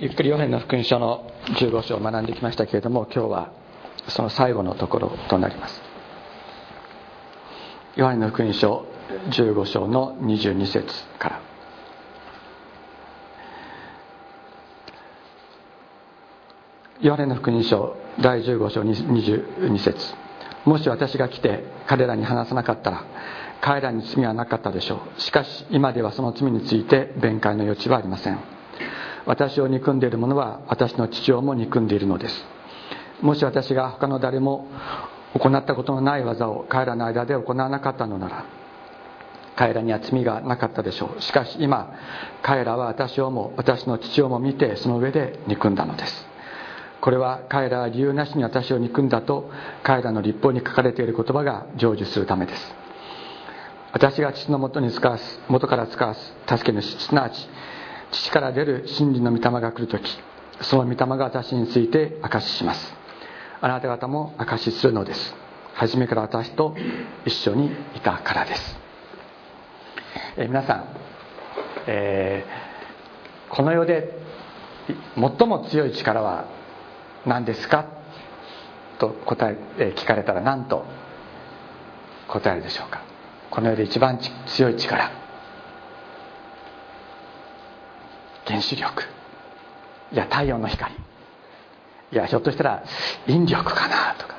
ゆっくりヨハネの福音書の15章を学んできましたけれども今日はその最後のところとなります。ヨハネの福音書15章の22節から。ヨハネの福音書第15章22節。もし私が来て彼らに話さなかったら彼らに罪はなかったでしょう。しかし今ではその罪について弁解の余地はありません。私を憎んでいる者は私の父親も憎んでいるのです。もし私が他の誰も行ったことのない技を彼らの間で行わなかったのなら彼らには罪がなかったでしょう。しかし今彼らは私をも私の父親も見てその上で憎んだのです。これは彼らは理由なしに私を憎んだと彼らの立法に書かれている言葉が成就するためです。私が父のもとに使わす元から使わす助け主すなわち父から出る真理の御霊が来る時その御霊が私について証しします。あなた方も証しするのです。初めから私と一緒にいたからです、えー、皆さん、えー、この世で最も強い力は何ですか？と答え、え、聞かれたら何と答えるでしょうか？この世で一番強い力。原子力。いや太陽の光。いやひょっとしたら引力かなとか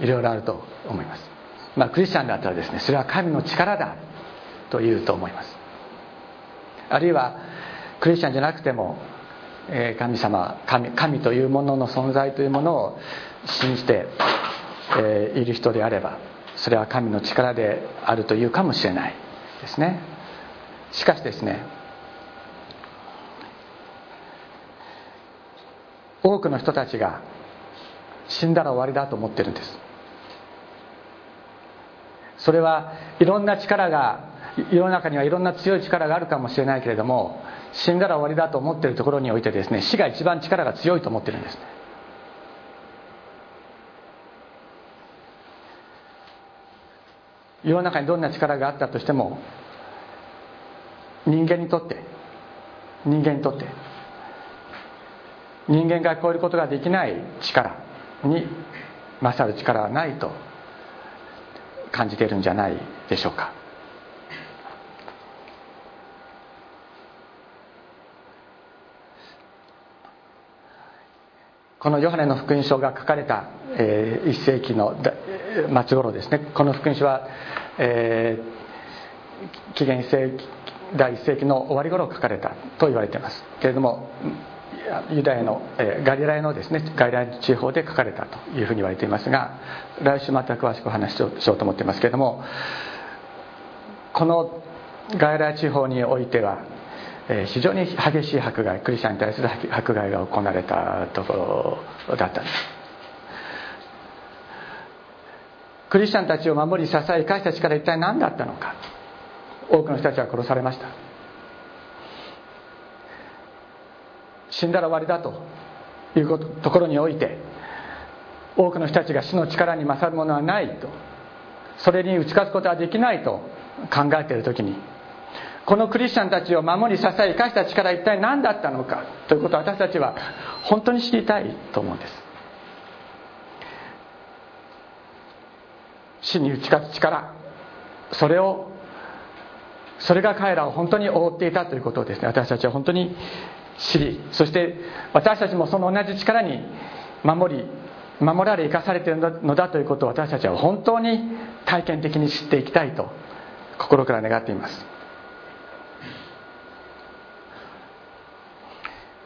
いろいろあると思います。まあクリスチャンだったらですねそれは神の力だと言うと思います。あるいはクリスチャンじゃなくても、神様神神というものの存在というものを信じて、いる人であればそれは神の力であるというかもしれないですね。しかしですね多くの人たちが死んだら終わりだと思ってるんです。それはいろんな力が世の中にはいろんな強い力があるかもしれないけれども死んだら終わりだと思ってるところにおいてですね死が一番力が強いと思ってるんです。世の中にどんな力があったとしても人間にとって人間にとって人間が超えることができない力に勝る力はないと感じているんじゃないでしょうか。このヨハネの福音書が書かれた、えー、1世紀の末頃ですね。この福音書は、えー、紀元1世紀第1世紀の終わり頃書かれたと言われています。けれどもユダヤの、えガリラヤのですねガリラヤ地方で書かれたというふうに言われていますが来週また詳しくお話ししようと思っていますけれどもこのガリラヤ地方においては、え非常に激しい迫害クリスチャンに対する迫害が行われたところだったんです。クリスチャンたちを守り支え生かした力一体何だったのか。多くの人たちは殺されました。死んだら終わりだというところにおいて多くの人たちが死の力に勝るものはないとそれに打ち勝つことはできないと考えている時にこのクリスチャンたちを守り支え生かした力一体何だったのかということを私たちは本当に知りたいと思うんです。死に打ち勝つ力それをそれが彼らを本当に覆っていたということをですね私たちは本当に知りそして私たちもその同じ力に守り守られ生かされているのだということを私たちは本当に体験的に知っていきたいと心から願っています。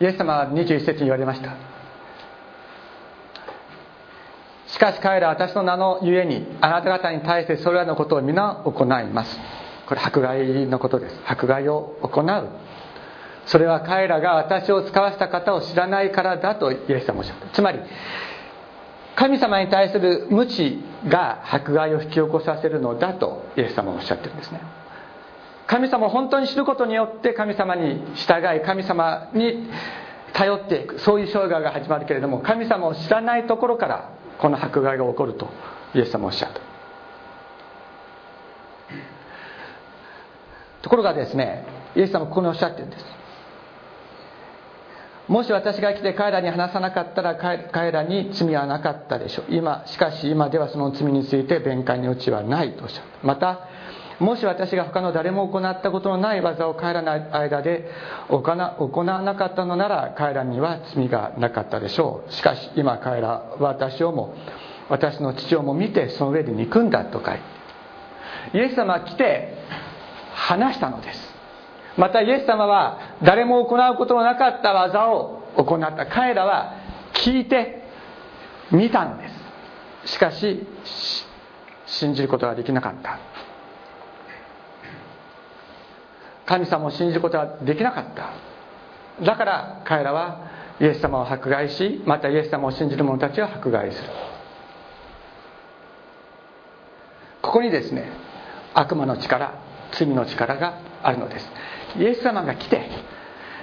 イエス様は21節に言われました。しかし彼らは私の名のゆえにあなた方に対してそれらのことを皆行います。これ迫害のことです。迫害を行うそれは彼らが私を使わせた方を知らないからだとイエス様おっしゃった。つまり神様に対する無知が迫害を引き起こさせるのだとイエス様はおっしゃってるんですね。神様を本当に知ることによって神様に従い神様に頼っていくそういう生涯が始まるけれども神様を知らないところからこの迫害が起こるとイエス様はおっしゃった。ところがですねイエス様ここにおっしゃってるんです。もし私が来て彼らに話さなかったら彼らに罪はなかったでしょう。今しかし今ではその罪について弁解に余地はないとおっしゃるまたもし私が他の誰も行ったことのない技を彼らの間で行わなかったのなら彼らには罪がなかったでしょう。しかし今彼らは私をも私の父をも見てその上で憎んだと書いてイエス様は来て話したのです。またイエス様は誰も行うことのなかった技を行った彼らは聞いて見たのです。しかし信じることができなかった。神様を信じることはできなかった。だから彼らはイエス様を迫害しまたイエス様を信じる者たちを迫害する。ここにですね悪魔の力罪の力があるのです。イエス様が来て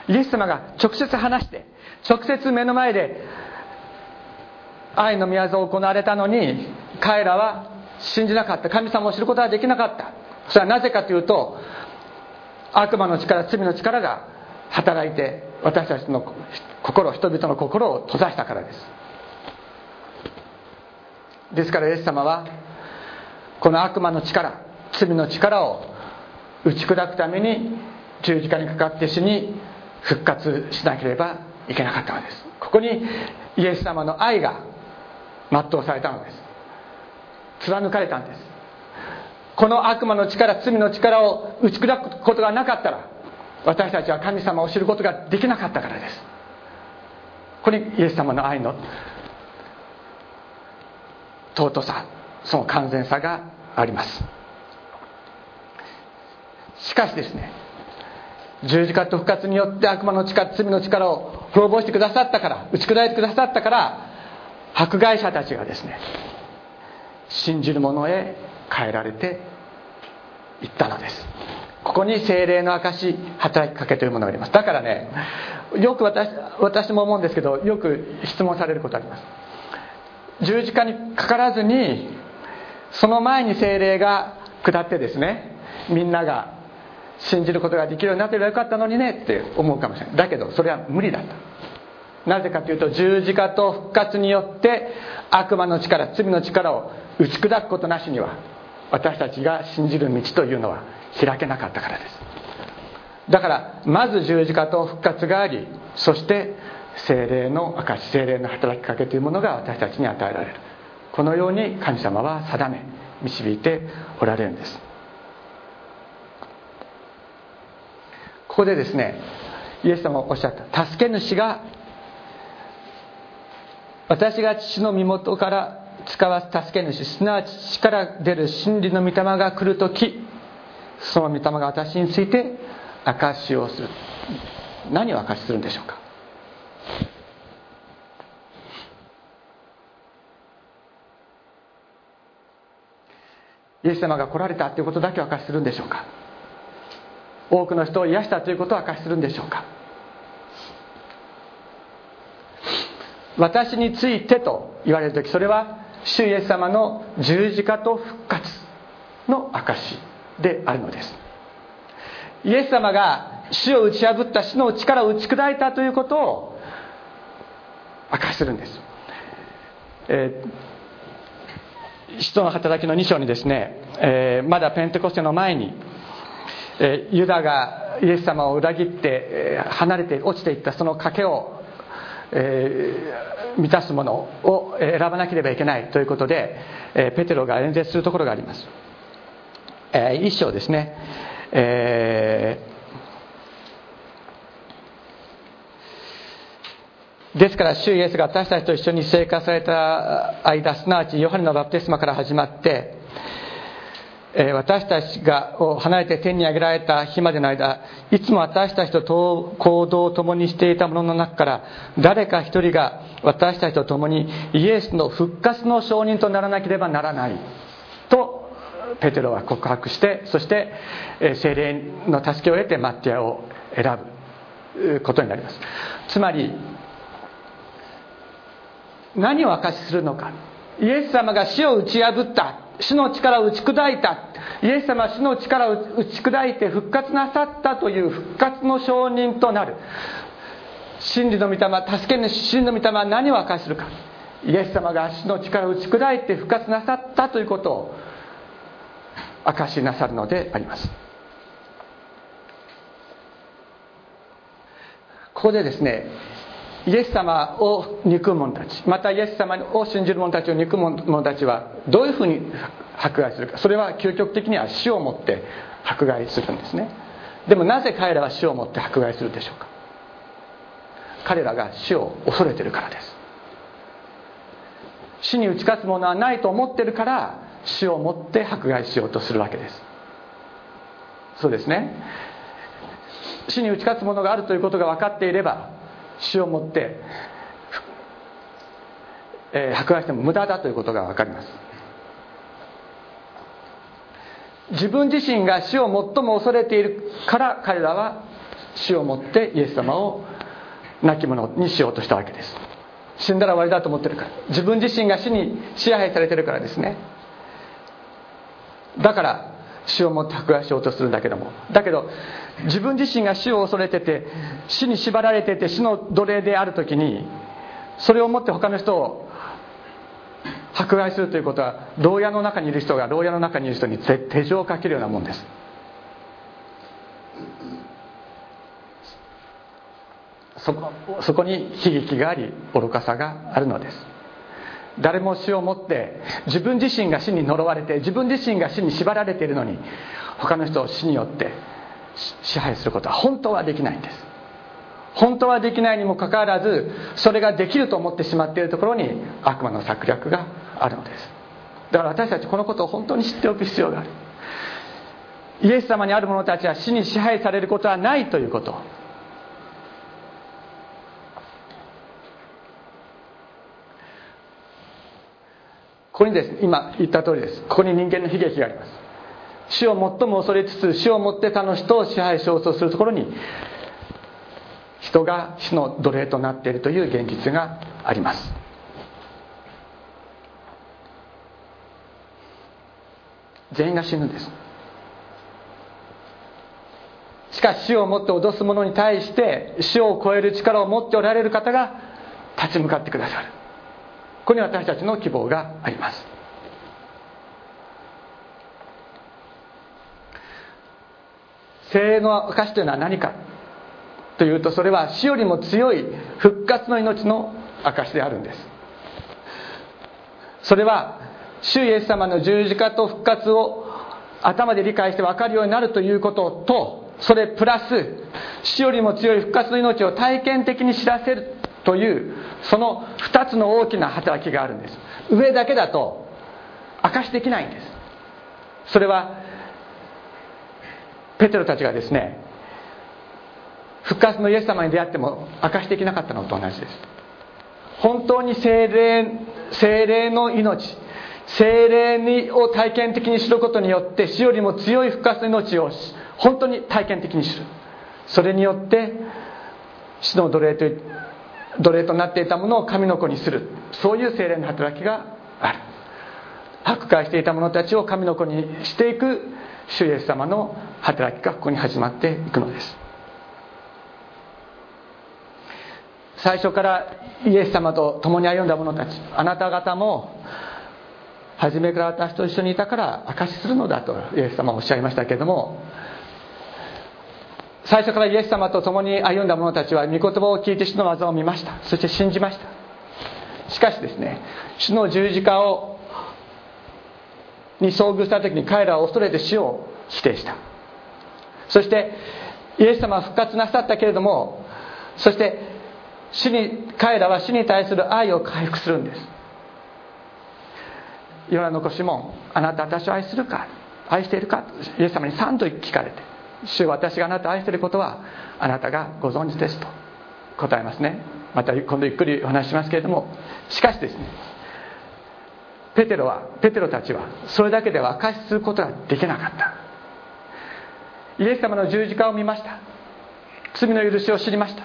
イエス様が直接話して直接目の前で愛の宮沢を行われたのに彼らは信じなかった。神様を知ることはできなかった。それはなぜかというと悪魔の力罪の力が働いて私たちの心人々の心を閉ざしたからです。ですからイエス様はこの悪魔の力罪の力を打ち砕くために十字架にかかって死に復活しなければいけなかったのです。ここにイエス様の愛が全うされたのです。貫かれたんです。この悪魔の力罪の力を打ち砕くことがなかったら私たちは神様を知ることができなかったからです。ここにイエス様の愛の尊さその完全さがあります。しかしですね十字架と復活によって悪魔の力罪の力を滅ぼしてくださったから打ち砕いてくださったから迫害者たちがですね信じる者へ変えられていったのです。ここに精霊の証働きかけというものがあります。だからねよく私私も思うんですけどよく質問されることあります。十字架にかからずにその前に精霊が下ってですねみんなが信じることができるようになってればよかったのにねって思うかもしれない。だけどそれは無理だった。なぜかというと十字架と復活によって悪魔の力罪の力を打ち砕くことなしには私たちが信じる道というのは開けなかったからです。だからまず十字架と復活がありそして精霊の証精霊の働きかけというものが私たちに与えられる。このように神様は定め導いておられるんです。ここでですねイエス様がおっしゃった。助け主が私が父の身元から使わす助け主すなわち父から出る真理の御霊が来る時その御霊が私について証しをする。何を証しするんでしょうか。イエス様が来られたということだけを証しするんでしょうか。多くの人を癒したということを明かしするんでしょうか。私についてと言われる時それは主イエス様の十字架と復活の証であるのです。イエス様が死を打ち破った死の力を打ち砕いたということを明かしするんです、えー、使徒の働きの2章にですね、えー、まだペンテコステの前にえユダがイエス様を裏切って、離れて落ちていったその賭けを、え、満たすものを選ばなければいけないということで、えペテロが演説するところがあります、え一章ですね、えですから、主イエスが私たちと一緒に生活された間、すなわちヨハネのバプテスマから始まって、私たちが離れて天に上げられた日までの間いつも私たちと行動を共にしていた者の中から誰か一人が私たちと共にイエスの復活の証人とならなければならないとペテロは告白してそして精霊の助けを得てマッティアを選ぶことになります。つまり何を証しするのか。イエス様が死を打ち破った。死の力を打ち砕いた。イエス様は死の力を打ち砕いて復活なさったという復活の証人となる。真理の御霊助ける真理の御霊は何を明かしするか。イエス様が足の力を打ち砕いて復活なさったということを明かしなさるのであります。ここでですねイエス様を憎む者たちまたイエス様を信じる者たちを憎む者たちはどういうふうに迫害するか。それは究極的には死をもって迫害するんですね。でもなぜ彼らは死をもって迫害するでしょうか。彼らが死を恐れてるからです。死に打ち勝つものはないと思ってるから死をもって迫害しようとするわけです。そうですね。死に打ち勝つものがあるということが分かっていれば死をもって、えー、迫害しても無駄だということが分かります。自分自身が死を最も恐れているから彼らは死をもってイエス様を亡き者にしようとしたわけです。死んだら終わりだと思ってるから。自分自身が死に支配されてるからですね。だから死をもって迫害しようとするんだけども。だけど自分自身が死を恐れてて死に縛られてて死の奴隷である時にそれをもって他の人を迫害するということは牢屋の中にいる人が牢屋の中にいる人に手錠をかけるようなもんです。そこそこに悲劇があり愚かさがあるのです。誰も死をもって自分自身が死に呪われて自分自身が死に縛られているのに他の人を死によって支配することは本当はできないんです。本当はできないにもかかわらずそれができると思ってしまっているところに悪魔の策略があるのです。だから私たちこのことを本当に知っておく必要がある。イエス様にある者たちは死に支配されることはないということ。ここにです。ね今言った通りです。ここに人間の悲劇があります。死を最も恐れつつ死をもって他の人を支配しようとするところに人が死の奴隷となっているという現実があります。全員が死ぬんです。しかし死をもって脅す者に対して死を超える力を持っておられる方が立ち向かってくださる。ここに私たちの希望があります。精霊の証というのは何かというとそれは死よりも強い復活の命の証であるんです。それは主イエス様の十字架と復活を頭で理解して分かるようになるということとそれプラス死よりも強い復活の命を体験的に知らせる。というその2つの大きな働きがあるんです。上だけだと証しできないんです。それはペテロたちがですね復活のイエス様に出会っても証しできなかったのと同じです。本当に精霊精霊の命精霊にを体験的に知ることによって死よりも強い復活の命を本当に体験的に知る。それによって死の奴隷という奴隷となっていたものを神の子にする。そういう精霊の働きがある。迫害していた者たちを神の子にしていく主イエス様の働きがここに始まっていくのです。最初からイエス様と共に歩んだ者たちあなた方も初めから私と一緒にいたから証しするのだとイエス様はおっしゃいましたけれども最初からイエス様と共に歩んだ者たちは御言葉を聞いて主の技を見ました。そして信じました。しかしですね主の十字架をに遭遇した時に彼らは恐れて死を否定した。そしてイエス様は復活なさったけれどもそして死に彼らは死に対する愛を回復するんです。ヨナの子シモンあなた私を愛するか愛しているかイエス様に3度聞かれて主私があなたを愛していることはあなたがご存知ですと答えますね。また今度ゆっくりお話しますけれどもしかしですねペテロはペテロたちはそれだけでは証しすることができなかった。イエス様の十字架を見ました。罪の許しを知りました。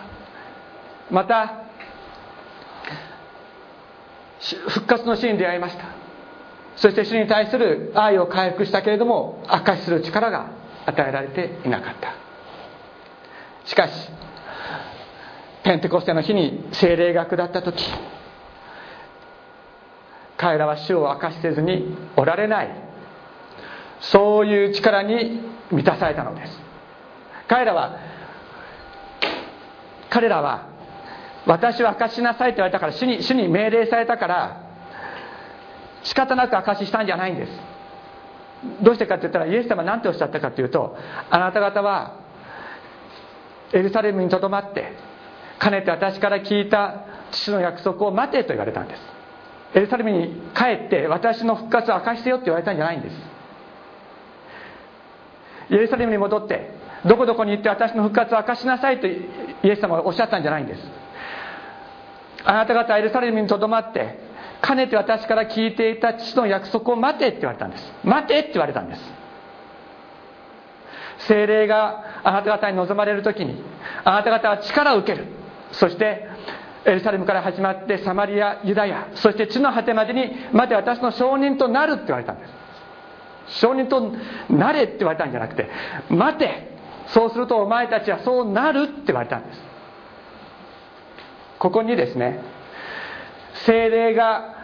また復活の死に出会いました。そして主に対する愛を回復したけれども証しする力が与えられていなかった。しかしペンテコステの日に精霊が下った時彼らは主を明かしせずにおられない。そういう力に満たされたのです。彼らは彼らは私は証しなさいと言われたから主に主に命令されたから仕方なく証ししたんじゃないんです。どうしてかって言ったらイエス様は何ておっしゃったかというとあなた方はエルサレムにとどまってかねて私から聞いた父の約束を待てと言われたんです。エルサレムに帰って私の復活を明かしてよって言われたんじゃないんです。エルサレムに戻ってどこどこに行って私の復活を明かしなさいとイエス様はおっしゃったんじゃないんです。あなた方はエルサレムにとどまってかねて私から聞いていた父の約束を待てって言われたんです。待てって言われたんです。精霊があなた方に望まれる時にあなた方は力を受ける。そしてエルサレムから始まってサマリアユダヤそして地の果てまでにまで私の証人となるって言われたんです。証人となれって言われたんじゃなくて待てそうするとお前たちはそうなるって言われたんです。ここにですね精霊が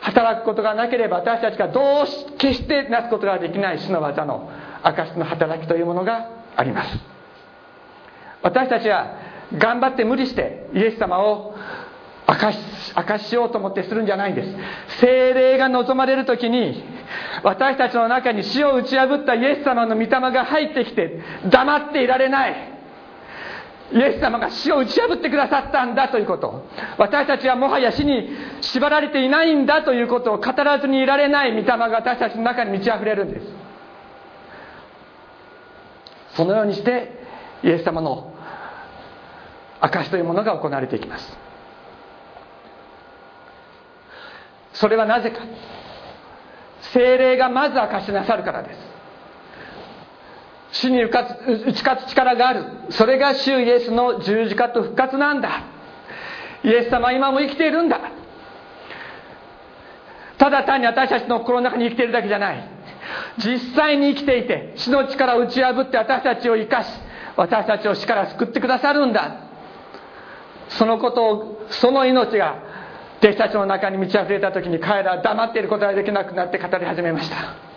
働くことがなければ私たちがどうし決してなすことができない主の技の証の働きというものがあります。私たちは頑張って無理してイエス様を証し証ししようと思ってするんじゃないんです。精霊が望まれる時に私たちの中に死を打ち破ったイエス様の御霊が入ってきて黙っていられない。イエス様が死を打ち破ってくださったんだということ。私たちはもはや死に縛られていないんだということを語らずにいられない御霊が私たちの中に満ち溢れるんです。そのようにしてイエス様の証というものが行われていきます。それはなぜか。精霊がまず証しなさるからです。死に打ち勝つ力がある。それが主イエスの十字架と復活なんだ。イエス様は今も生きているんだ。ただ単に私たちの心の中に生きているだけじゃない。実際に生きていて死の力を打ち破って私たちを生かし私たちを死から救ってくださるんだ。そのことをその命が弟子たちの中に満ち溢れた時に彼らは黙っていることができなくなって語り始めました。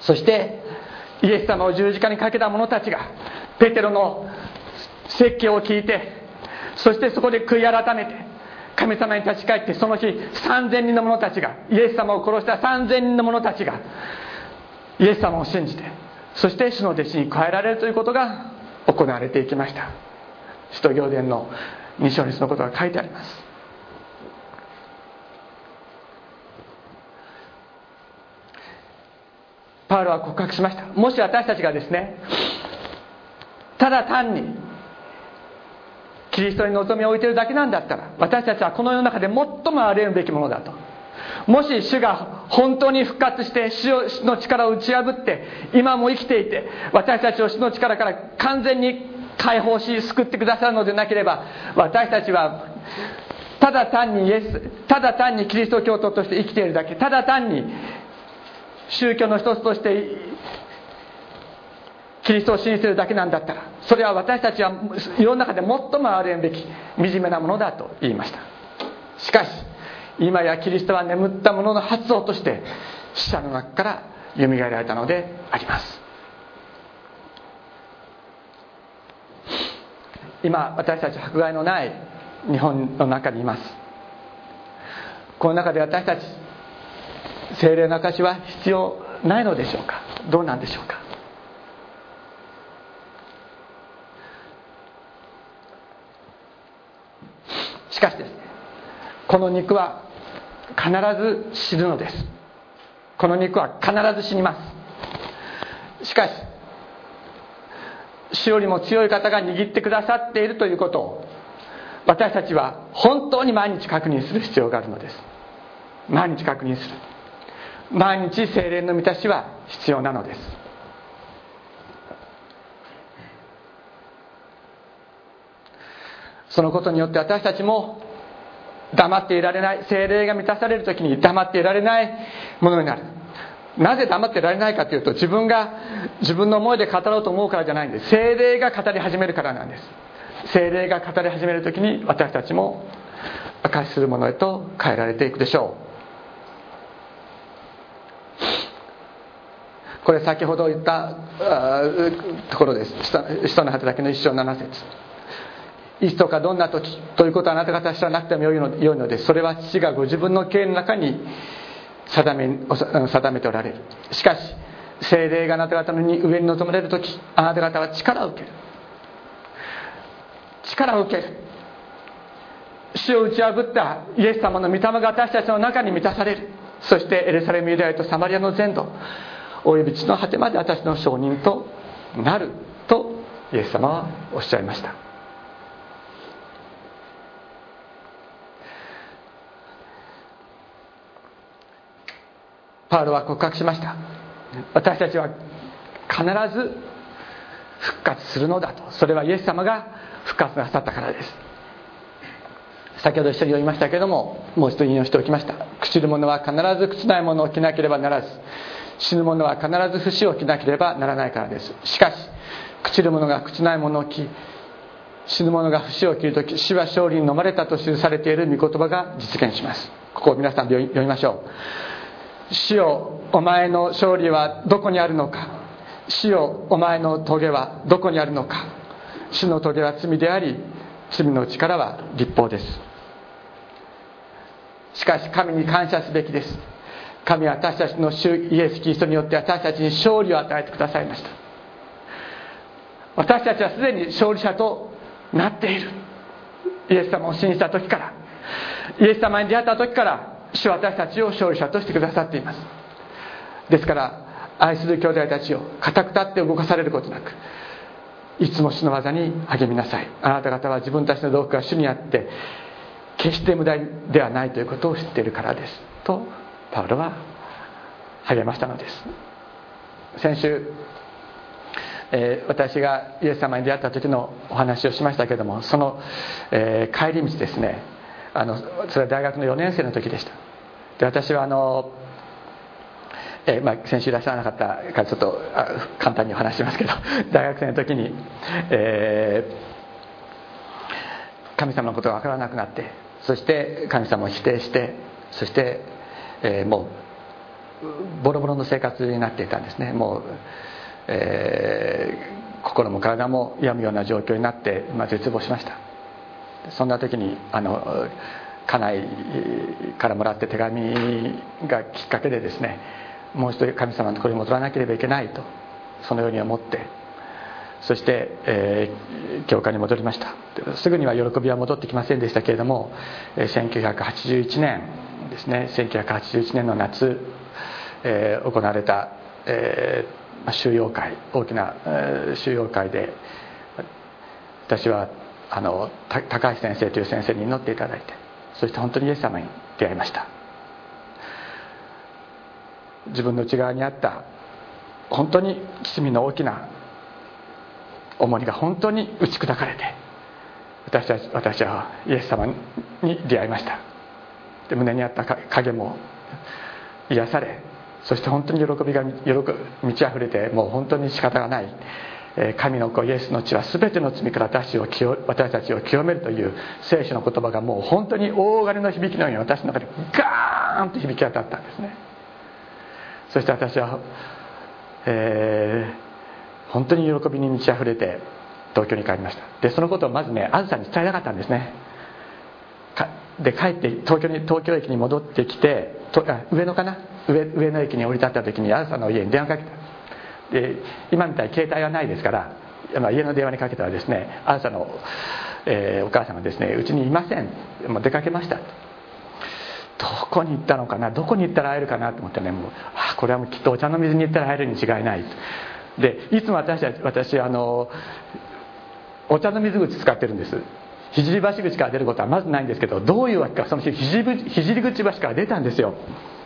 そしてイエス様を十字架にかけた者たちがペテロの説教を聞いてそしてそこで悔い改めて神様に立ち返ってその日3000人の者たちがイエス様を殺した3000人の者たちがイエス様を信じてそして主の弟子に加えられるということが行われていきました。使徒行伝の2章にそのことが書いてあります。パウロは告白しました。もし私たちがですねただ単にキリストに望みを置いてるだけなんだったら私たちはこの世の中で最もあれるべきものだと。もし主が本当に復活して主の力を打ち破って今も生きていて私たちを主の力から完全に解放し救ってくださるのでなければ私たちはただ単にイエスただ単にキリスト教徒として生きているだけただ単に宗教の一つとしてキリストを信じてるだけなんだったらそれは私たちは世の中で最も憐れんべき惨めなものだと言いました。しかし今やキリストは眠った者のの発想として死者の中から蘇られたのであります。今私たち迫害のない日本の中にいます。この中で私たち精霊の証は必要ないのでしょうか？どうなんでしょうか？しかしですねこの肉は必ず死ぬのです。この肉は必ず死にます。しかし死よりも強い方が握ってくださっているということを私たちは本当に毎日確認する必要があるのです。毎日確認する。毎日精霊の満たしは必要なのです。そのことによって私たちも黙っていられない精霊が満たされる時に黙っていられないものになる。なぜ黙ってられないかというと自分が自分の思いで語ろうと思うからじゃないんです。精霊が語り始めるからなんです。精霊が語り始める時に私たちも証しするものへと変えられていくでしょう。これ先ほど言ったところです。人の働きの一章七節。いつとかどんな時ということはあなた方知らなくてもよいのよいのです。それは父がご自分の経の中に定め定めておられる。しかし精霊があなた方の上に臨まれる時あなた方は力を受ける。力を受ける。死を打ち破ったイエス様の御霊が私たちの中に満たされる。そしてエルサレムユダヤとサマリアの全土。および地の果てまで私の証人となるとイエス様はおっしゃいました。パウロは告白しました。私たちは必ず復活するのだと。それはイエス様が復活なさったからです。先ほど一緒に読みましたけれどももう一度引用しておきました。朽ちる者は必ず朽ちないものを着なければならず。死ぬ者は必ず不死を着なければならないからです。しかし朽ちる者が朽ちないものを着死ぬ者が不死を着る時死は勝利に飲まれたと記されている御言葉が実現します。ここを皆さんで読みましょう。死よお前の勝利はどこにあるのか。死よお前の棘はどこにあるのか。死の棘は罪であり罪の力は立法です。しかし神に感謝すべきです。神は私たちの主イエス・キリストによって私たちに勝利を与えてくださいました。私たちはすでに勝利者となっている。イエス様を信じた時からイエス様に出会った時から主は私たちを勝利者としてくださっています。ですから愛する兄弟たちを固く立って動かされることなくいつも主の技に励みなさい。あなた方は自分たちの道具が主にあって決して無駄ではないということを知っているからです。とパウロは励ましたのです。先週、えー、私がイエス様に出会った時のお話をしましたけどもその、えー、帰り道ですねあのそれは大学の4年生の時でした。で私はあのえー、まあ、先週いらっしゃらなかったからちょっと簡単にお話しますけど 大学生の時に、えー、神様のことが分からなくなってそして神様を否定してそして、えー、もうボロボロの生活になっていたんですね。もう、え心も体も病むような状況になって、まあ、絶望しました。そんな時にあの家内からもらって手紙がきっかけでですねもう一度神様のところに戻らなければいけないとそのように思ってそして、えー、教会に戻りました。すぐには喜びは戻ってきませんでしたけれども1981年ですね。1981年の夏、えー、行われた、えー、収容会。大きな、えー、収容会で私はあの高橋先生という先生に祈っていただいてそして本当にイエス様に出会いました。自分の内側にあった本当に罪の大きな重荷が本当に打ち砕かれて私たち私はイエス様に出会いました。で胸にあった影も癒されそして本当に喜びが喜満ち溢れてもう本当に仕方がない神の子イエスの血は全ての罪から私を私たちを清めるという聖書の言葉がもう本当に大金の響きのように私の中でガーンと響き当たったんですね。そして私は、えー、本当に喜びに満ち溢れて東京に帰りました。でそのことをまずねあずさんに伝えなかったんですね。で帰って東京に東京駅に戻ってきてと上野かな？上上野駅に降り立った時にあずさんの家に電話かけた。で今みたいに携帯はないですから、家の電話にかけたらですねあずさんの、えー、お母さんがですねうちにいません。もう出かけました。どこに行ったのかな？どこに行ったら会えるかな？と思ってねもうあこれはもうきっとお茶の水に行ったら会えるに違いない。でいつも私私あのお茶の水口使ってるんです。聖橋口から出ることはまずないんですけどどういうわけかその聖口口橋から出たんですよ。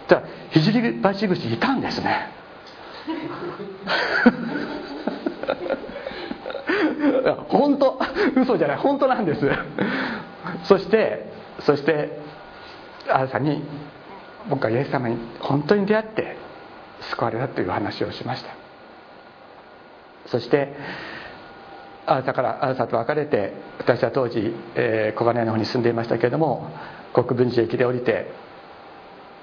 じゃ聖橋口いたんですね。本当嘘じゃない本当なんです。そしてそして朝に僕はイエス様に本当に出会って救われたという話をしました。そしてあなたからあなたと別れて私は当時、えー、小金井の方に住んでいましたけれども国分寺駅で降りて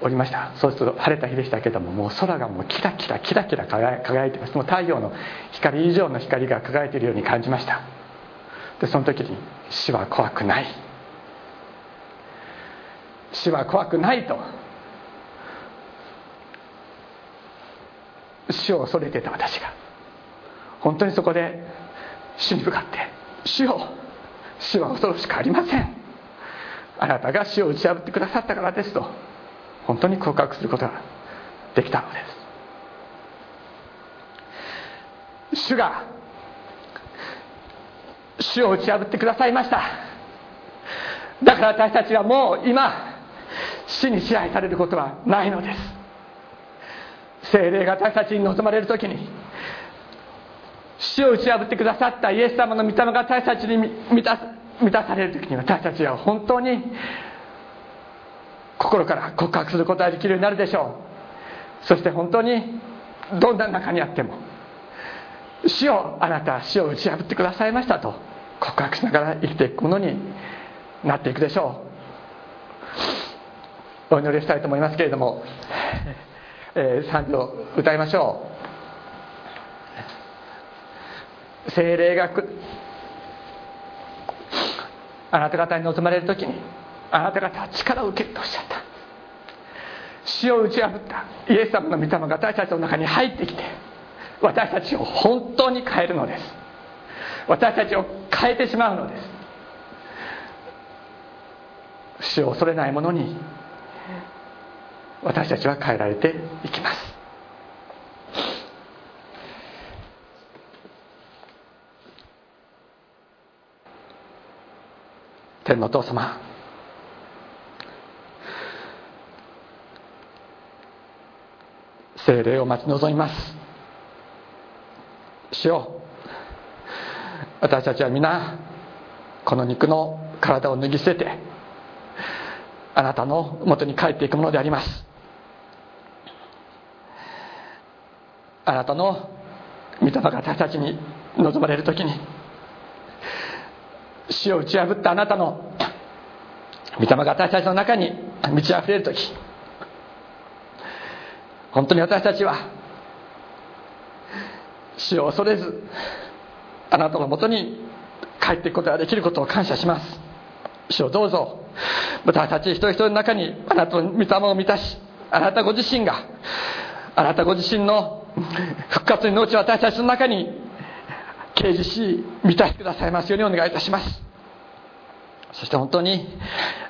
おりました。そうすると晴れた日でしたけれどももう空がもうキラキラキラキラ輝いてます。もう太陽の光以上の光が輝いているように感じました。でその時に死は怖くない。死は怖くないと死を恐れてた私が。本当にそこで死に向かって「死を死は恐ろしくありません」あなたが死を打ち破ってくださったからですと本当に告白することができたのです。主が死を打ち破ってくださいました。だから私たちはもう今死に支配されることはないのです。精霊が私たちに望まれる時に死を打ち破ってくださったイエス様の御霊が私たちに満た満たされる時に私たちは本当に心から告白することができるようになるでしょう。そして本当にどんな中にあっても死をあなた死を打ち破ってくださいましたと告白しながら生きていくものになっていくでしょう。お祈りしたいと思いますけれども、えー、賛美を歌いましょう。精霊があなた方に望まれる時にあなた方は力を受けるとおっしゃった。死を打ち破った。イエス様の御霊が私たちの中に入ってきて私たちを本当に変えるのです。私たちを変えてしまうのです。死を恐れないものに私たちは変えられていきます。天のお父様。精霊を待ち望みます。主よ。私たちは皆この肉の体を脱ぎ捨ててあなたのもとに帰っていくものであります。あなたの御霊が私たちに望まれる時に死を打ち破ったあなたの御霊が私たちの中に満ち溢れる時。本当に私たちは死を恐れずあなたのもとに帰っていくことができることを感謝します。主をどうぞ私たち一人一人の中にあなたの御霊を満たしあなたご自身があなたご自身の復活の命を私たちの中に掲示し満たしてくださいますようにお願いいたします。そして本当に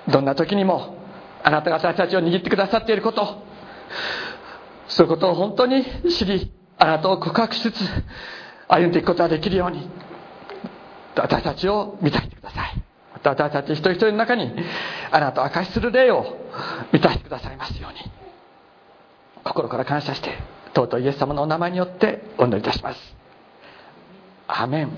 どんな時にもあなたが私たちを握ってくださっていることそういうことを本当に知りあなたを告白しつつ歩んでいくことができるように私たちを満たしてください。また私たち一人一人の中にあなたを明かしする霊を満たしてくださいますように心から感謝して尊いイエス様のお名前によってお祈りいたします。Amen.